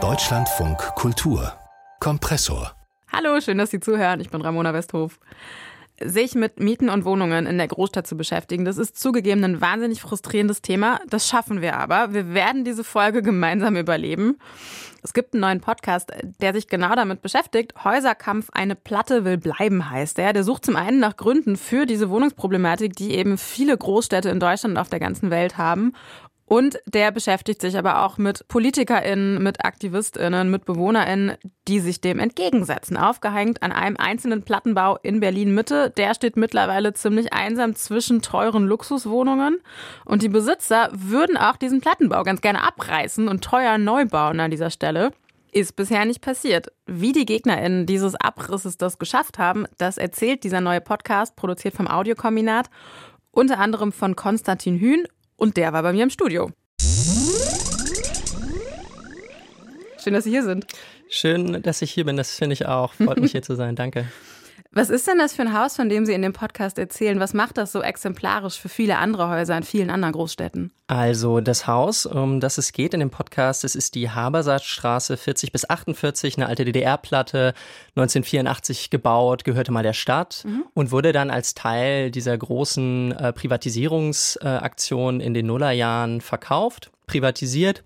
Deutschlandfunk Kultur Kompressor. Hallo, schön, dass Sie zuhören. Ich bin Ramona Westhof. Sich mit Mieten und Wohnungen in der Großstadt zu beschäftigen, das ist zugegeben ein wahnsinnig frustrierendes Thema. Das schaffen wir aber. Wir werden diese Folge gemeinsam überleben. Es gibt einen neuen Podcast, der sich genau damit beschäftigt. Häuserkampf, eine Platte will bleiben, heißt er. Der sucht zum einen nach Gründen für diese Wohnungsproblematik, die eben viele Großstädte in Deutschland und auf der ganzen Welt haben. Und der beschäftigt sich aber auch mit PolitikerInnen, mit AktivistInnen, mit BewohnerInnen, die sich dem entgegensetzen. Aufgehängt an einem einzelnen Plattenbau in Berlin-Mitte. Der steht mittlerweile ziemlich einsam zwischen teuren Luxuswohnungen. Und die Besitzer würden auch diesen Plattenbau ganz gerne abreißen und teuer neu bauen an dieser Stelle. Ist bisher nicht passiert. Wie die GegnerInnen dieses Abrisses das geschafft haben, das erzählt dieser neue Podcast, produziert vom Audiokombinat, unter anderem von Konstantin Hühn und der war bei mir im Studio. Schön, dass Sie hier sind. Schön, dass ich hier bin. Das finde ich auch. Freut mich hier zu sein. Danke. Was ist denn das für ein Haus, von dem Sie in dem Podcast erzählen? Was macht das so exemplarisch für viele andere Häuser in vielen anderen Großstädten? Also das Haus, um das es geht in dem Podcast, das ist die Habersaatstraße 40 bis 48, eine alte DDR-Platte, 1984 gebaut, gehörte mal der Stadt mhm. und wurde dann als Teil dieser großen äh, Privatisierungsaktion äh, in den Nullerjahren verkauft, privatisiert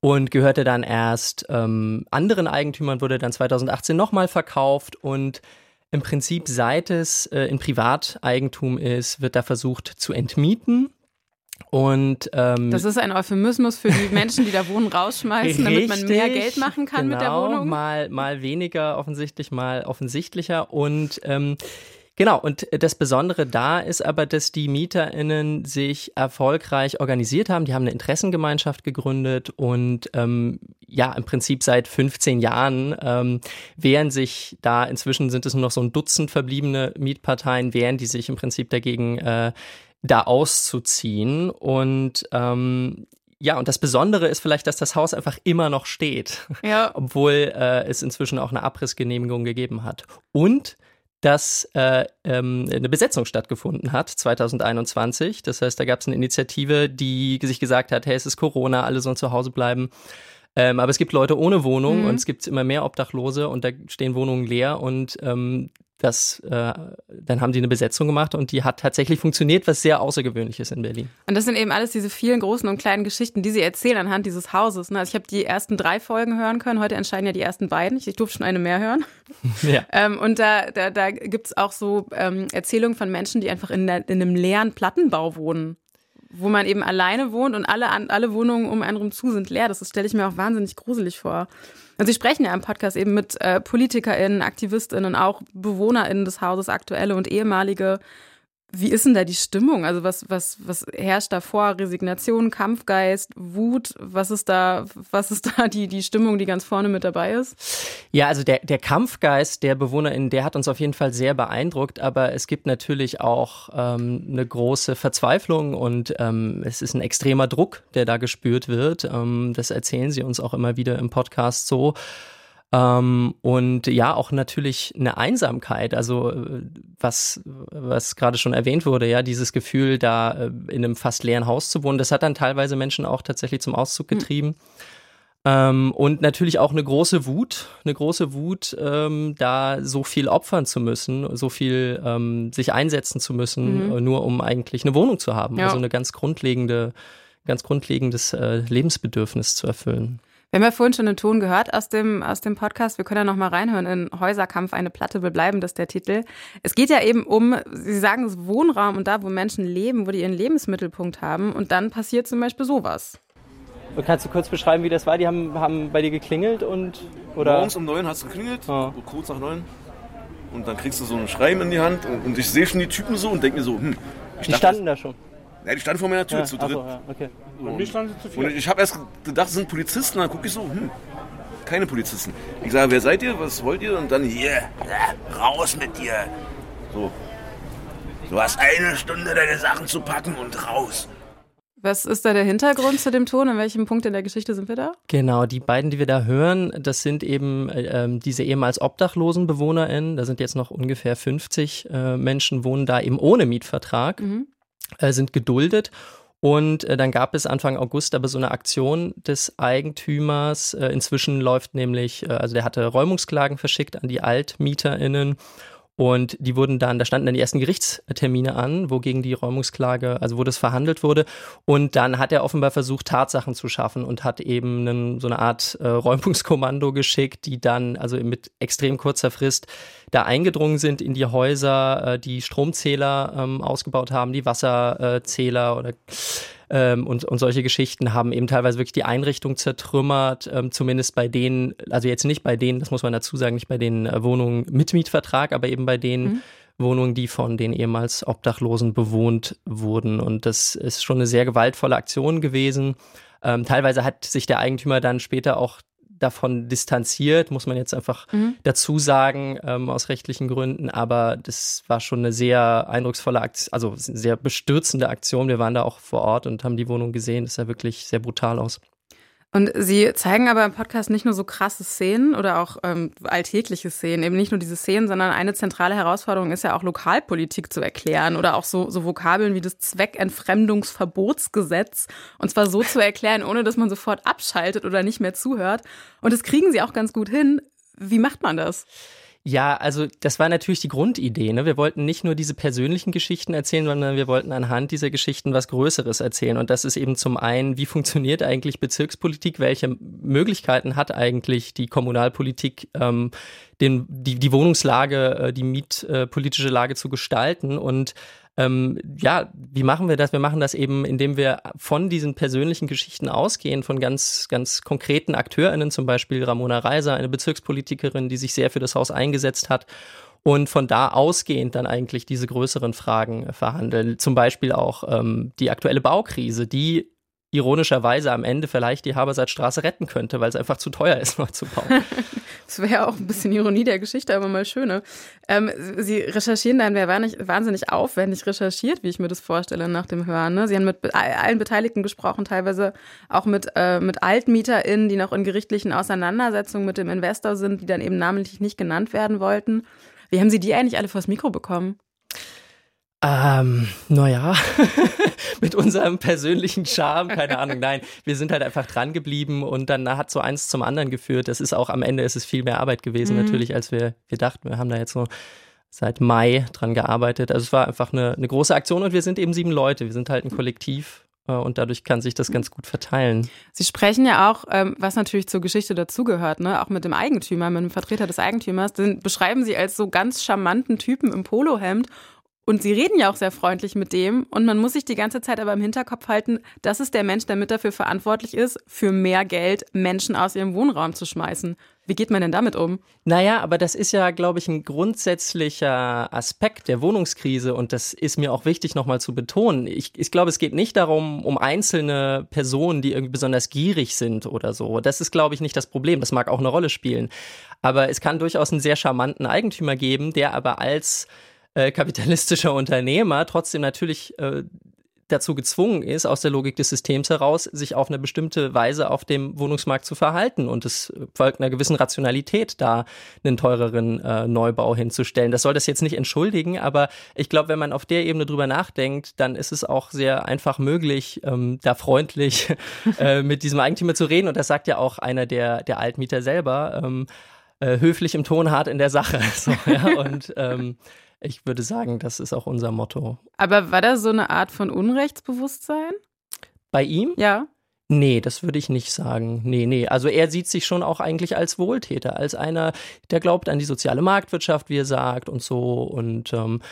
und gehörte dann erst ähm, anderen Eigentümern, wurde dann 2018 nochmal verkauft und im Prinzip, seit es äh, in Privateigentum ist, wird da versucht zu entmieten. Und ähm, das ist ein Euphemismus für die Menschen, die da wohnen, rausschmeißen, richtig, damit man mehr Geld machen kann genau, mit der genau, Wohnung. Mal, mal weniger offensichtlich, mal offensichtlicher. Und ähm, Genau, und das Besondere da ist aber, dass die MieterInnen sich erfolgreich organisiert haben. Die haben eine Interessengemeinschaft gegründet und ähm, ja, im Prinzip seit 15 Jahren ähm, wehren sich da, inzwischen sind es nur noch so ein Dutzend verbliebene Mietparteien, wehren die sich im Prinzip dagegen, äh, da auszuziehen. Und ähm, ja, und das Besondere ist vielleicht, dass das Haus einfach immer noch steht, ja. obwohl äh, es inzwischen auch eine Abrissgenehmigung gegeben hat. Und dass äh, ähm, eine Besetzung stattgefunden hat 2021. Das heißt, da gab es eine Initiative, die sich gesagt hat, hey, es ist Corona, alle sollen zu Hause bleiben. Ähm, aber es gibt Leute ohne Wohnung mhm. und es gibt immer mehr Obdachlose und da stehen Wohnungen leer und ähm, das, äh, dann haben die eine Besetzung gemacht und die hat tatsächlich funktioniert, was sehr außergewöhnlich ist in Berlin. Und das sind eben alles diese vielen großen und kleinen Geschichten, die sie erzählen anhand dieses Hauses. Ne? Also ich habe die ersten drei Folgen hören können, heute entscheiden ja die ersten beiden. Ich, ich durfte schon eine mehr hören. Ja. ähm, und da, da, da gibt es auch so ähm, Erzählungen von Menschen, die einfach in, der, in einem leeren Plattenbau wohnen wo man eben alleine wohnt und alle, alle Wohnungen um einen rum zu sind leer. Das stelle ich mir auch wahnsinnig gruselig vor. Und Sie sprechen ja im Podcast eben mit äh, PolitikerInnen, AktivistInnen, auch BewohnerInnen des Hauses, aktuelle und ehemalige. Wie ist denn da die Stimmung? Also was, was, was herrscht da vor? Resignation, Kampfgeist, Wut? Was ist da, was ist da die, die Stimmung, die ganz vorne mit dabei ist? Ja, also der, der Kampfgeist der BewohnerInnen, der hat uns auf jeden Fall sehr beeindruckt, aber es gibt natürlich auch ähm, eine große Verzweiflung und ähm, es ist ein extremer Druck, der da gespürt wird. Ähm, das erzählen sie uns auch immer wieder im Podcast so. Ähm, und ja, auch natürlich eine Einsamkeit, also äh, was, was gerade schon erwähnt wurde, ja, dieses Gefühl, da äh, in einem fast leeren Haus zu wohnen, das hat dann teilweise Menschen auch tatsächlich zum Auszug hm. getrieben. Mhm. Ähm, und natürlich auch eine große Wut, eine große Wut, ähm, da so viel opfern zu müssen, so viel ähm, sich einsetzen zu müssen, mhm. nur um eigentlich eine Wohnung zu haben. Ja. Also eine ganz grundlegende, ganz grundlegendes äh, Lebensbedürfnis zu erfüllen. Wir haben ja vorhin schon den Ton gehört aus dem, aus dem Podcast. Wir können ja noch mal reinhören in Häuserkampf, eine Platte will bleiben, das ist der Titel. Es geht ja eben um, Sie sagen es, Wohnraum und da, wo Menschen leben, wo die ihren Lebensmittelpunkt haben. Und dann passiert zum Beispiel sowas. Kannst du kurz beschreiben, wie das war? Die haben, haben bei dir geklingelt und oder? Morgens um neun hat es geklingelt, oh. kurz nach neun. Und dann kriegst du so ein Schreiben in die Hand und, und ich sehe schon die Typen so und denke mir so, hm. Die standen da schon. Ja, die standen vor meiner Tür ja, zu dritt. So, ja, okay. Und mir standen sie zu viel. Und ich habe erst gedacht, es sind Polizisten. Dann gucke ich so, hm, keine Polizisten. Ich sage, wer seid ihr? Was wollt ihr? Und dann, hier, yeah, raus mit dir. So. Du hast eine Stunde, deine Sachen zu packen und raus. Was ist da der Hintergrund zu dem Ton? An welchem Punkt in der Geschichte sind wir da? Genau, die beiden, die wir da hören, das sind eben äh, ähm, diese ehemals obdachlosen BewohnerInnen. Da sind jetzt noch ungefähr 50 äh, Menschen, wohnen da eben ohne Mietvertrag, mhm. Äh, sind geduldet Und äh, dann gab es Anfang August aber so eine Aktion des Eigentümers. Äh, inzwischen läuft nämlich, äh, also der hatte Räumungsklagen verschickt an die AltmieterInnen und die wurden dann, da standen dann die ersten Gerichtstermine an, wogegen die Räumungsklage, also wo das verhandelt wurde. Und dann hat er offenbar versucht, Tatsachen zu schaffen und hat eben einen, so eine Art äh, Räumungskommando geschickt, die dann, also mit extrem kurzer Frist, da eingedrungen sind in die Häuser, äh, die Stromzähler ähm, ausgebaut haben, die Wasserzähler oder ähm, und, und solche Geschichten haben eben teilweise wirklich die Einrichtung zertrümmert, ähm, zumindest bei denen, also jetzt nicht bei denen, das muss man dazu sagen, nicht bei den äh, Wohnungen mit Mietvertrag, aber eben bei den mhm. Wohnungen, die von den ehemals Obdachlosen bewohnt wurden. Und das ist schon eine sehr gewaltvolle Aktion gewesen. Ähm, teilweise hat sich der Eigentümer dann später auch davon distanziert, muss man jetzt einfach mhm. dazu sagen, ähm, aus rechtlichen Gründen. Aber das war schon eine sehr eindrucksvolle Aktion, also sehr bestürzende Aktion. Wir waren da auch vor Ort und haben die Wohnung gesehen. Das sah wirklich sehr brutal aus. Und Sie zeigen aber im Podcast nicht nur so krasse Szenen oder auch ähm, alltägliche Szenen, eben nicht nur diese Szenen, sondern eine zentrale Herausforderung ist ja auch Lokalpolitik zu erklären oder auch so, so Vokabeln wie das Zweckentfremdungsverbotsgesetz und zwar so zu erklären, ohne dass man sofort abschaltet oder nicht mehr zuhört. Und das kriegen Sie auch ganz gut hin. Wie macht man das? Ja, also das war natürlich die Grundidee. Ne? Wir wollten nicht nur diese persönlichen Geschichten erzählen, sondern wir wollten anhand dieser Geschichten was Größeres erzählen. Und das ist eben zum einen, wie funktioniert eigentlich Bezirkspolitik? Welche Möglichkeiten hat eigentlich die Kommunalpolitik, ähm, den, die, die Wohnungslage, äh, die mietpolitische Lage zu gestalten? Und ähm, ja, wie machen wir das? Wir machen das eben, indem wir von diesen persönlichen Geschichten ausgehen, von ganz, ganz konkreten AkteurInnen, zum Beispiel Ramona Reiser, eine Bezirkspolitikerin, die sich sehr für das Haus eingesetzt hat und von da ausgehend dann eigentlich diese größeren Fragen verhandeln. Zum Beispiel auch ähm, die aktuelle Baukrise, die ironischerweise am Ende vielleicht die Habersatzstraße retten könnte, weil es einfach zu teuer ist, noch zu bauen. das wäre auch ein bisschen Ironie der Geschichte, aber mal schöne. Ähm, Sie recherchieren dann, wer war nicht wahnsinnig aufwendig recherchiert, wie ich mir das vorstelle nach dem Hören. Ne? Sie haben mit allen Beteiligten gesprochen, teilweise auch mit, äh, mit AltmieterInnen, die noch in gerichtlichen Auseinandersetzungen mit dem Investor sind, die dann eben namentlich nicht genannt werden wollten. Wie haben Sie die eigentlich alle vors Mikro bekommen? Ähm, naja, mit unserem persönlichen Charme, keine Ahnung, nein, wir sind halt einfach dran geblieben und dann hat so eins zum anderen geführt. Das ist auch am Ende ist es viel mehr Arbeit gewesen, mhm. natürlich, als wir, wir dachten. Wir haben da jetzt so seit Mai dran gearbeitet. Also es war einfach eine, eine große Aktion und wir sind eben sieben Leute. Wir sind halt ein Kollektiv äh, und dadurch kann sich das ganz gut verteilen. Sie sprechen ja auch, ähm, was natürlich zur Geschichte dazugehört, ne? auch mit dem Eigentümer, mit dem Vertreter des Eigentümers, den beschreiben Sie als so ganz charmanten Typen im Polohemd und sie reden ja auch sehr freundlich mit dem. Und man muss sich die ganze Zeit aber im Hinterkopf halten, das ist der Mensch, der mit dafür verantwortlich ist, für mehr Geld Menschen aus ihrem Wohnraum zu schmeißen. Wie geht man denn damit um? Naja, aber das ist ja, glaube ich, ein grundsätzlicher Aspekt der Wohnungskrise und das ist mir auch wichtig nochmal zu betonen. Ich, ich glaube, es geht nicht darum, um einzelne Personen, die irgendwie besonders gierig sind oder so. Das ist, glaube ich, nicht das Problem. Das mag auch eine Rolle spielen. Aber es kann durchaus einen sehr charmanten Eigentümer geben, der aber als äh, kapitalistischer Unternehmer trotzdem natürlich äh, dazu gezwungen ist, aus der Logik des Systems heraus, sich auf eine bestimmte Weise auf dem Wohnungsmarkt zu verhalten. Und es folgt einer gewissen Rationalität, da einen teureren äh, Neubau hinzustellen. Das soll das jetzt nicht entschuldigen, aber ich glaube, wenn man auf der Ebene drüber nachdenkt, dann ist es auch sehr einfach möglich, ähm, da freundlich äh, mit diesem Eigentümer zu reden. Und das sagt ja auch einer der, der Altmieter selber. Ähm, äh, höflich im Ton, hart in der Sache. So, ja? Und ähm, ich würde sagen, das ist auch unser Motto. Aber war da so eine Art von Unrechtsbewusstsein? Bei ihm? Ja. Nee, das würde ich nicht sagen. Nee, nee. Also er sieht sich schon auch eigentlich als Wohltäter, als einer, der glaubt an die soziale Marktwirtschaft, wie er sagt und so. Und ähm,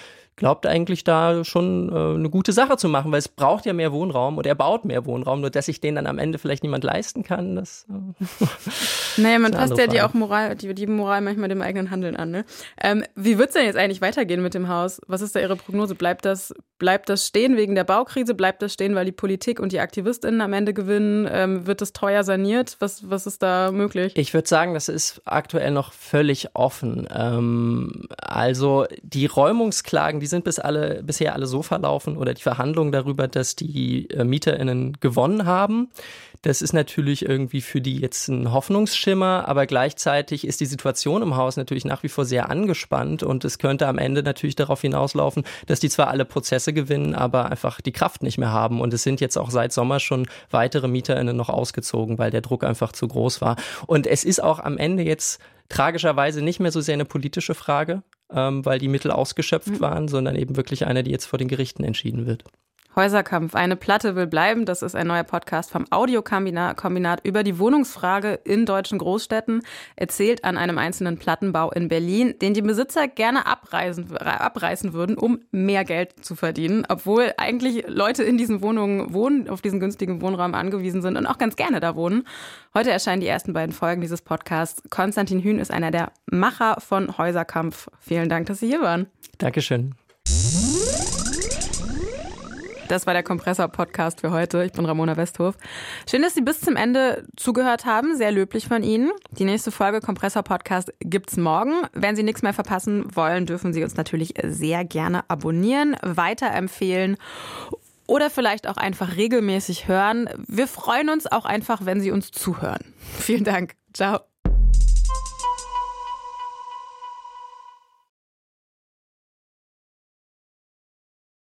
glaubt eigentlich da schon äh, eine gute Sache zu machen, weil es braucht ja mehr Wohnraum und er baut mehr Wohnraum, nur dass sich den dann am Ende vielleicht niemand leisten kann. Das, äh, naja, man passt ja die auch Moral, die, die Moral manchmal dem eigenen Handeln an. Ne? Ähm, wie wird es denn jetzt eigentlich weitergehen mit dem Haus? Was ist da Ihre Prognose? Bleibt das, bleibt das stehen wegen der Baukrise? Bleibt das stehen, weil die Politik und die AktivistInnen am Ende gewinnen? Ähm, wird es teuer saniert? Was, was ist da möglich? Ich würde sagen, das ist aktuell noch völlig offen. Ähm, also die Räumungsklagen, die sind bis alle, bisher alle so verlaufen oder die Verhandlungen darüber, dass die äh, MieterInnen gewonnen haben. Das ist natürlich irgendwie für die jetzt ein Hoffnungsschimmer, aber gleichzeitig ist die Situation im Haus natürlich nach wie vor sehr angespannt und es könnte am Ende natürlich darauf hinauslaufen, dass die zwar alle Prozesse gewinnen, aber einfach die Kraft nicht mehr haben. Und es sind jetzt auch seit Sommer schon weitere MieterInnen noch ausgezogen, weil der Druck einfach zu groß war. Und es ist auch am Ende jetzt tragischerweise nicht mehr so sehr eine politische Frage, ähm, weil die Mittel ausgeschöpft mhm. waren, sondern eben wirklich eine, die jetzt vor den Gerichten entschieden wird. Häuserkampf, eine Platte will bleiben. Das ist ein neuer Podcast vom Audiokombinat über die Wohnungsfrage in deutschen Großstädten, erzählt an einem einzelnen Plattenbau in Berlin, den die Besitzer gerne abreißen, abreißen würden, um mehr Geld zu verdienen, obwohl eigentlich Leute in diesen Wohnungen wohnen, auf diesen günstigen Wohnraum angewiesen sind und auch ganz gerne da wohnen. Heute erscheinen die ersten beiden Folgen dieses Podcasts. Konstantin Hühn ist einer der Macher von Häuserkampf. Vielen Dank, dass Sie hier waren. Dankeschön. Das war der Kompressor-Podcast für heute. Ich bin Ramona Westhof. Schön, dass Sie bis zum Ende zugehört haben. Sehr löblich von Ihnen. Die nächste Folge Kompressor-Podcast gibt's morgen. Wenn Sie nichts mehr verpassen wollen, dürfen Sie uns natürlich sehr gerne abonnieren, weiterempfehlen oder vielleicht auch einfach regelmäßig hören. Wir freuen uns auch einfach, wenn Sie uns zuhören. Vielen Dank. Ciao.